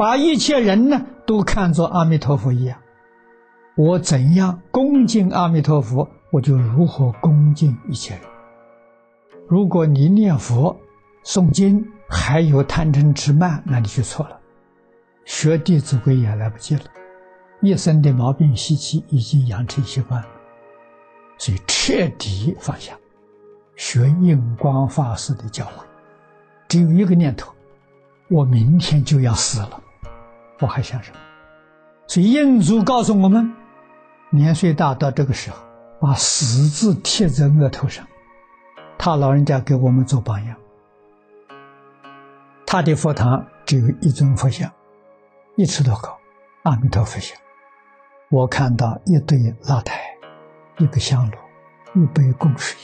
把一切人呢都看作阿弥陀佛一样。我怎样恭敬阿弥陀佛，我就如何恭敬一切人。如果你念佛、诵经还有贪嗔痴慢，那你就错了。学《弟子规》也来不及了，一生的毛病习气已经养成习惯了，所以彻底放下。学印光法师的教诲，只有一个念头：我明天就要死了，我还想什么？所以印祖告诉我们，年岁大到这个时候，把死字贴在额头上。他老人家给我们做榜样。他的佛堂只有一尊佛像，一尺多高，阿弥陀佛像。我看到一堆蜡台，一个香炉，一杯供水，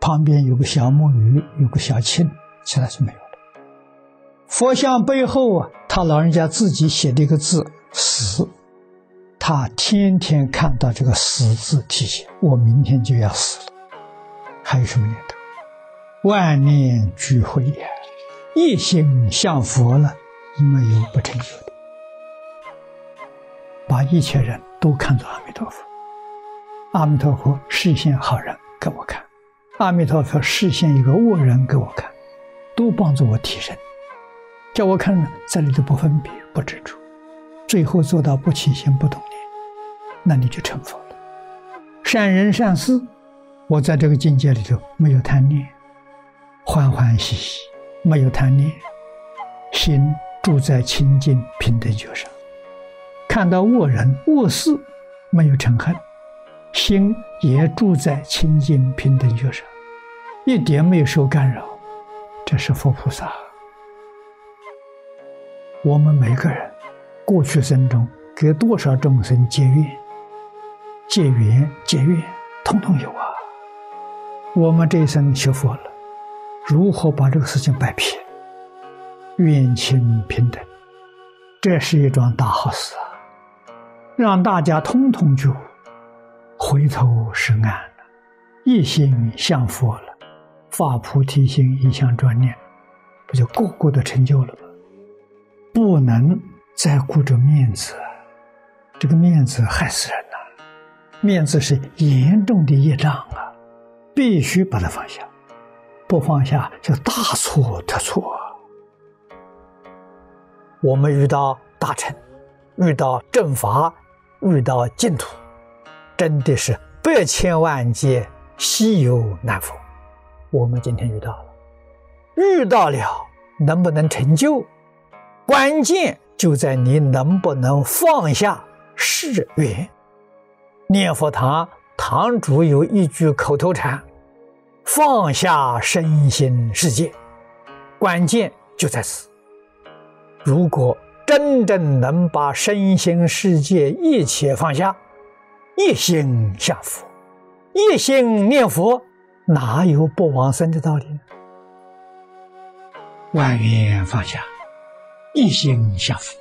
旁边有个小木鱼，有个小磬，其他是没有的。佛像背后啊，他老人家自己写的一个字“死”，他天天看到这个“死”字，提醒我明天就要死了。还有什么念头？万念俱灰呀，一心向佛了，没有不成就的。把一切人都看作阿弥陀佛，阿弥陀佛示现好人给我看，阿弥陀佛示现一个恶人给我看，都帮助我提升，叫我看这里的不分别、不执着，最后做到不起心、不动念，那你就成佛了。善人善事。我在这个境界里头没有贪念，欢欢喜喜，没有贪念，心住在清净平等觉上。看到恶人恶事，没有嗔恨，心也住在清净平等觉上，一点没有受干扰。这是佛菩萨。我们每个人过去生中给多少众生结缘、结缘、结缘，通通有啊。我们这一生学佛了，如何把这个事情摆平？愿亲平等，这是一桩大好事啊！让大家通通就回头是岸了，一心向佛了，发菩提心，一向专念，不就个个都成就了吗？不能再顾着面子，这个面子害死人了，面子是严重的业障啊！必须把它放下，不放下就大错特错。我们遇到大臣，遇到正法，遇到净土，真的是百千万劫稀有难逢。我们今天遇到了，遇到了，能不能成就？关键就在你能不能放下誓愿。念佛堂。堂主有一句口头禅：“放下身心世界，关键就在此。如果真正能把身心世界一切放下，一心向佛，一心念佛，哪有不往生的道理呢？万缘放下，一心向佛，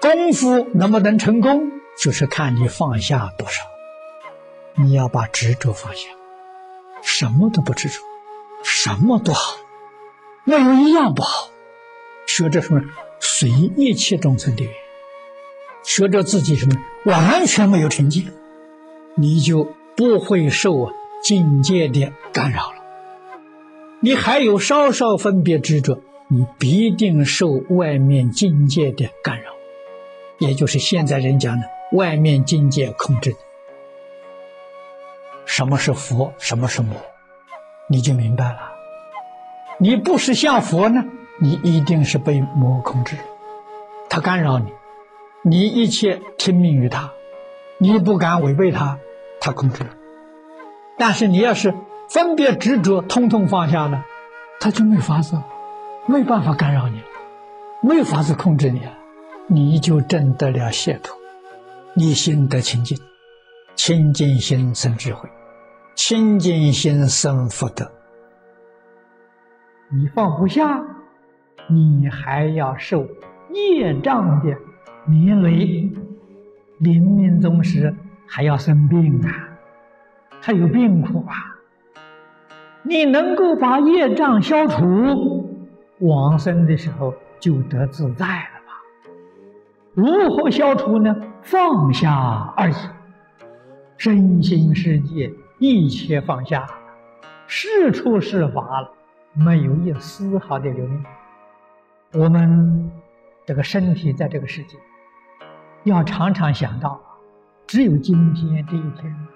功夫能不能成功，就是看你放下多少。”你要把执着放下，什么都不执着，什么都好，没有一样不好。学着什么随一切众生的缘，学着自己什么完全没有成见，你就不会受啊境界的干扰了。你还有稍稍分别执着，你必定受外面境界的干扰，也就是现在人讲的外面境界控制。什么是佛，什么是魔，你就明白了。你不是像佛呢，你一定是被魔控制，他干扰你，你一切听命于他，你不敢违背他，他控制。但是你要是分别执着，通通放下了，他就没法子，没办法干扰你，没有法子控制你了，你就证得了解脱，你心得清净，清净心生智慧。清净心生福德，你放不下，你还要受业障的连累，临命终时还要生病啊，还有病苦啊。你能够把业障消除，往生的时候就得自在了吧？如何消除呢？放下而已。身心世界一切放下，是处是法了，没有一丝毫的留恋。我们这个身体在这个世界，要常常想到，只有今天这一天，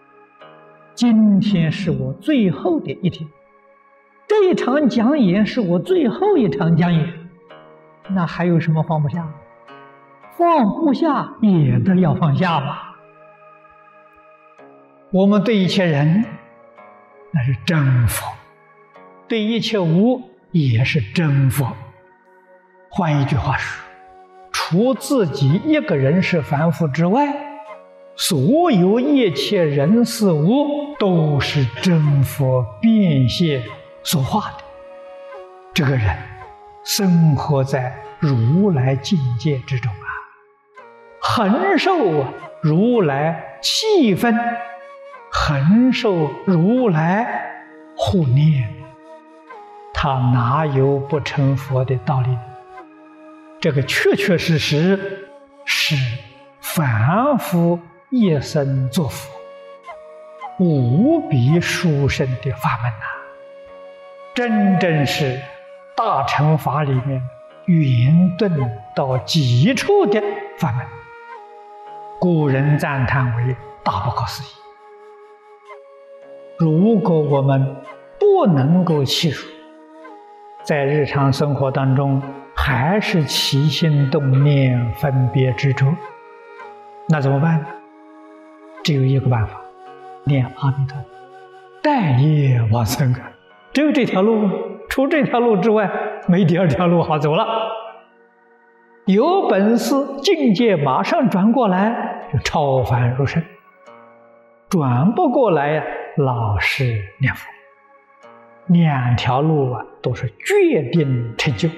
今天是我最后的一天，这一场讲演是我最后一场讲演，那还有什么放不下？放不下也得要放下吧。我们对一切人，那是真佛；对一切物也是真佛。换一句话说，除自己一个人是凡夫之外，所有一切人事物都是真佛变现说话的。这个人生活在如来境界之中啊，很受如来气氛，很受如来护念，他哪有不成佛的道理？这个确确实实是凡夫一生作佛，无比殊胜的法门呐！真正是大乘法里面圆顿到极处的法门，古人赞叹为大不可思议。如果我们不能够细数，在日常生活当中，还是起心动念、分别执着，那怎么办呢？只有一个办法，念阿弥陀，待业往生啊！只有这条路，除这条路之外，没第二条路好走了。有本事境界马上转过来，就超凡入圣；转不过来呀，老是念佛。两条路啊，都是决定成就。